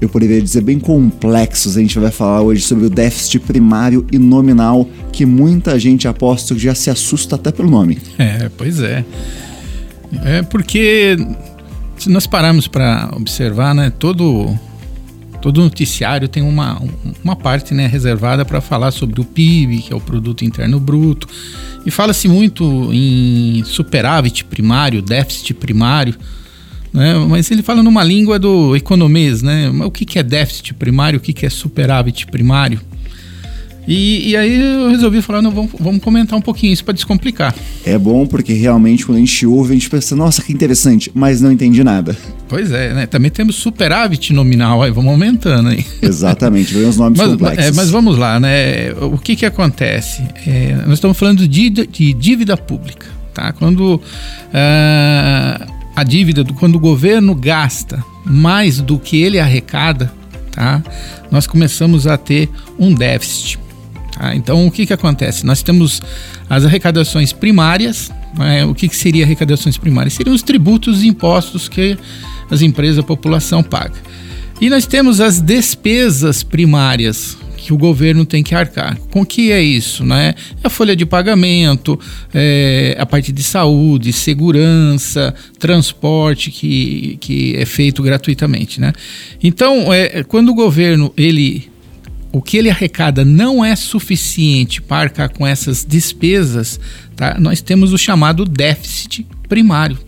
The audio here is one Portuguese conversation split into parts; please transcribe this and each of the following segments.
eu poderia dizer, bem complexos. A gente vai falar hoje sobre o déficit primário e nominal, que muita gente aposta que já se assusta até pelo nome. É, pois é. É porque se nós pararmos para observar, né, todo todo noticiário tem uma, uma parte né, reservada para falar sobre o PIB, que é o produto interno bruto, e fala-se muito em superávit primário, déficit primário, né? Mas ele fala numa língua do economês, né? O que, que é déficit primário, o que, que é superávit primário? E, e, aí eu resolvi falar, não, vamos, vamos comentar um pouquinho isso para descomplicar. É bom porque realmente quando a gente ouve, a gente pensa, nossa, que interessante, mas não entendi nada. Pois é, né? Também temos superávit nominal, aí vamos aumentando aí. Exatamente, vem os nomes mas, complexos. É, mas vamos lá, né? O que que acontece? É, nós estamos falando de, de, dívida pública, tá? Quando uh, a dívida, do, quando o governo gasta mais do que ele arrecada, tá? Nós começamos a ter um déficit. Tá? Então, o que, que acontece? Nós temos as arrecadações primárias. Né? O que, que seria arrecadações primárias? Seriam os tributos e impostos que as empresas, a população paga. E nós temos as despesas primárias que o governo tem que arcar. Com que é isso? Né? É a folha de pagamento, é a parte de saúde, segurança, transporte que, que é feito gratuitamente. Né? Então, é, quando o governo ele o que ele arrecada não é suficiente para arcar com essas despesas, tá? nós temos o chamado déficit primário.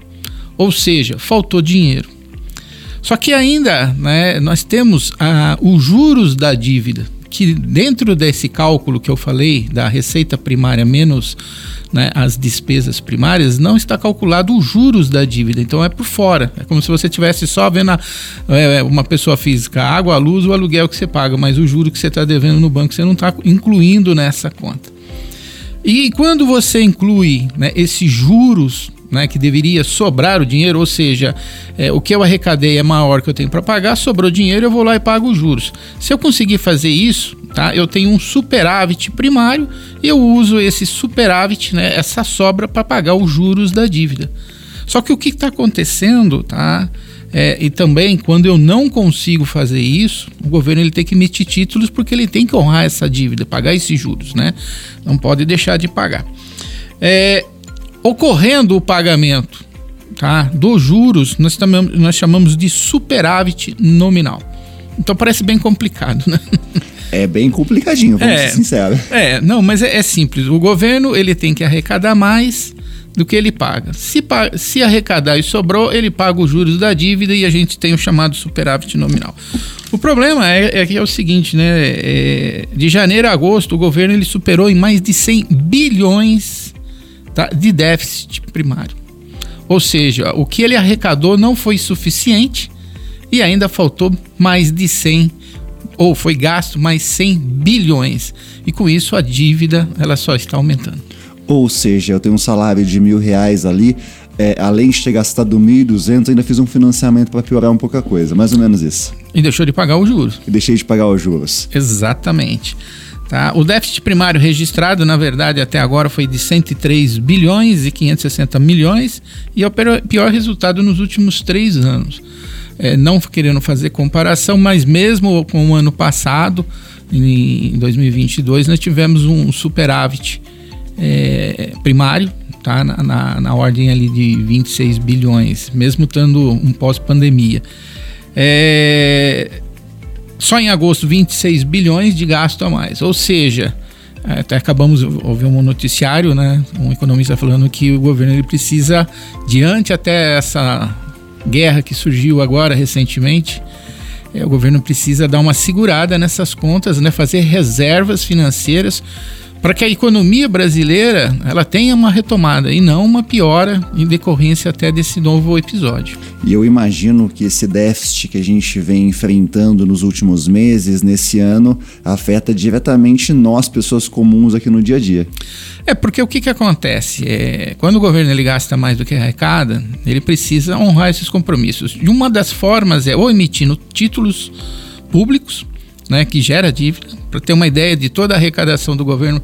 Ou seja, faltou dinheiro. Só que ainda né, nós temos ah, os juros da dívida, que dentro desse cálculo que eu falei, da receita primária menos né, as despesas primárias, não está calculado os juros da dívida. Então é por fora. É como se você tivesse só vendo a, é, uma pessoa física, a água, a luz, o aluguel que você paga, mas o juro que você está devendo no banco você não está incluindo nessa conta. E quando você inclui né, esses juros né, que deveria sobrar o dinheiro, ou seja, é, o que eu arrecadei é maior que eu tenho para pagar, sobrou dinheiro, eu vou lá e pago os juros. Se eu conseguir fazer isso, tá, eu tenho um superávit primário e eu uso esse superávit, né, essa sobra, para pagar os juros da dívida. Só que o que está acontecendo, tá? É, e também, quando eu não consigo fazer isso, o governo ele tem que emitir títulos porque ele tem que honrar essa dívida, pagar esses juros, né? Não pode deixar de pagar. É, Ocorrendo o pagamento tá, dos juros, nós, chamamos, nós chamamos de superávit nominal. Então parece bem complicado, né? É bem complicadinho, vamos é, ser sinceros. É, não, mas é, é, simples. O governo ele tem que arrecadar mais do que ele paga. Se, se arrecadar e sobrou, ele paga os juros da dívida e a gente tem o chamado superávit nominal. O problema é, é que é o seguinte, né? É, de janeiro a agosto, o governo ele superou em mais de 100 bilhões tá? de déficit primário. Ou seja, o que ele arrecadou não foi suficiente e ainda faltou mais de 100 ou foi gasto mais 100 bilhões e com isso a dívida ela só está aumentando. Ou seja, eu tenho um salário de mil reais ali, é, além de ter gastado 1.200, ainda fiz um financiamento para piorar um pouco a coisa, mais ou menos isso. E deixou de pagar os juros. E deixei de pagar os juros. Exatamente. Tá? O déficit primário registrado, na verdade, até agora foi de 103 bilhões e 560 milhões e é o pior resultado nos últimos três anos. É, não querendo fazer comparação, mas mesmo com o ano passado, em 2022, nós tivemos um superávit é, primário, tá? Na, na, na, ordem ali de 26 bilhões, mesmo estando um pós-pandemia. É, só em agosto 26 bilhões de gasto a mais. Ou seja, até acabamos ouvir um noticiário, né? Um economista falando que o governo ele precisa, diante até essa guerra que surgiu agora recentemente, é, o governo precisa dar uma segurada nessas contas, né? Fazer reservas financeiras para que a economia brasileira ela tenha uma retomada e não uma piora em decorrência até desse novo episódio. E eu imagino que esse déficit que a gente vem enfrentando nos últimos meses, nesse ano, afeta diretamente nós, pessoas comuns aqui no dia a dia. É porque o que, que acontece? É, quando o governo ele gasta mais do que arrecada, ele precisa honrar esses compromissos. E uma das formas é ou emitindo títulos públicos, né, que gera dívida. Para ter uma ideia de toda a arrecadação do governo,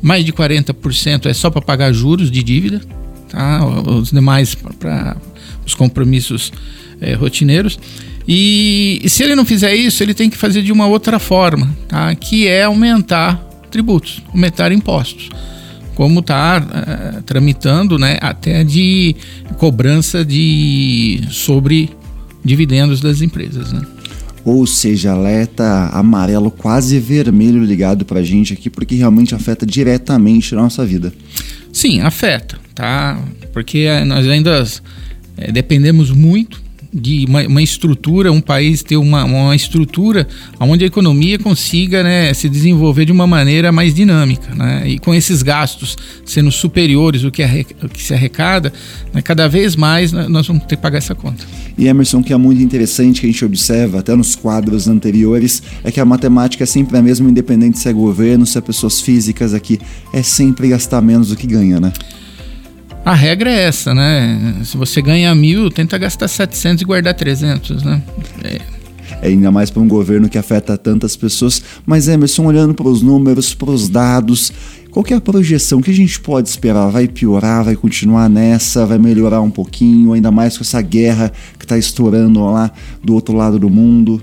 mais de 40% é só para pagar juros de dívida, tá? os demais para os compromissos é, rotineiros. E, e, se ele não fizer isso, ele tem que fazer de uma outra forma, tá? que é aumentar tributos, aumentar impostos como está uh, eh, tramitando né, até de cobrança de sobre dividendos das empresas. Né? Ou seja, alerta amarelo quase vermelho ligado para a gente aqui, porque realmente afeta diretamente a nossa vida. Sim, afeta, tá? Porque nós ainda é, dependemos muito de uma, uma, estrutura, um país ter uma, uma estrutura onde a economia consiga né, se desenvolver de uma maneira mais dinâmica. Né? E com esses gastos sendo superiores ao que, o que se arrecada, né, cada vez mais nós vamos ter que pagar essa conta. E Emerson, que é muito interessante que a gente observa até nos quadros anteriores, é que a matemática é sempre a mesma, independente se é governo, se é pessoas físicas aqui, é sempre gastar menos do que ganha, né? A regra é essa, né? Se você ganha mil, tenta gastar 700 e guardar 300, né? É. É ainda mais para um governo que afeta tantas pessoas. Mas Emerson, olhando para os números, para os dados, qual é a projeção? O que a gente pode esperar? Vai piorar? Vai continuar nessa? Vai melhorar um pouquinho? Ainda mais com essa guerra que está estourando lá do outro lado do mundo?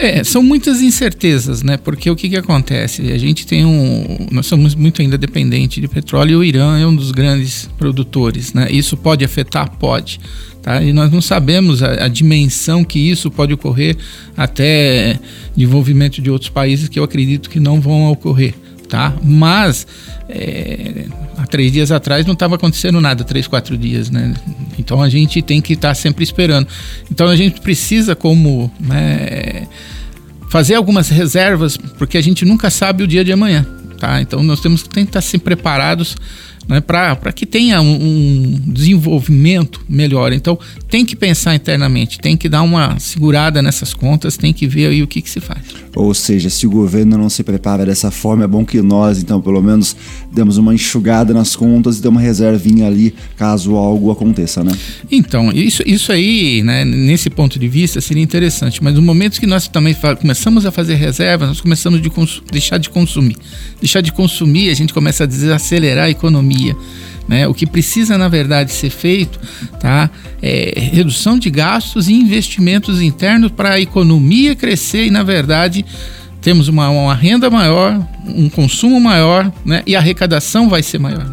É, são muitas incertezas, né? Porque o que, que acontece? A gente tem um. Nós somos muito ainda dependentes de petróleo e o Irã é um dos grandes produtores, né? Isso pode afetar? Pode. Tá? E nós não sabemos a, a dimensão que isso pode ocorrer até desenvolvimento de outros países que eu acredito que não vão ocorrer. Tá? Mas é, há três dias atrás não estava acontecendo nada, três, quatro dias, né? Então a gente tem que estar tá sempre esperando. Então a gente precisa, como né, fazer algumas reservas, porque a gente nunca sabe o dia de amanhã, tá? Então nós temos que tentar ser preparados né, para que tenha um, um, desenvolvimento melhor. Então, tem que pensar internamente, tem que dar uma segurada nessas contas, tem que ver aí o que, que se faz. Ou seja, se o governo não se prepara dessa forma, é bom que nós, então, pelo menos, demos uma enxugada nas contas e dê uma reservinha ali caso algo aconteça, né? Então, isso, isso aí, né, nesse ponto de vista, seria interessante, mas no momento que nós também começamos a fazer reservas, nós começamos a deixar de consumir. Deixar de consumir, a gente começa a desacelerar a economia Né? O que precisa, na verdade, ser feito tá? é redução de gastos e investimentos internos para a economia crescer e, na verdade, temos uma, uma renda maior, um consumo maior né? e a arrecadação vai ser maior.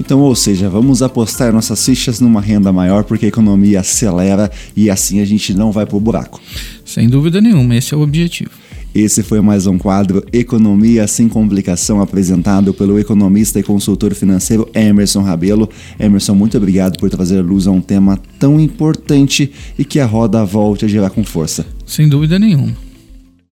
Então, ou seja, vamos apostar nossas fichas numa renda maior porque a economia acelera e assim a gente não vai para o buraco. Sem dúvida nenhuma, esse é o objetivo. Esse foi mais um quadro Economia Sem Complicação, apresentado pelo economista e consultor financeiro Emerson Rabelo. Emerson, muito obrigado por trazer luz a um tema tão importante e que a roda volte a girar com força. Sem dúvida nenhuma.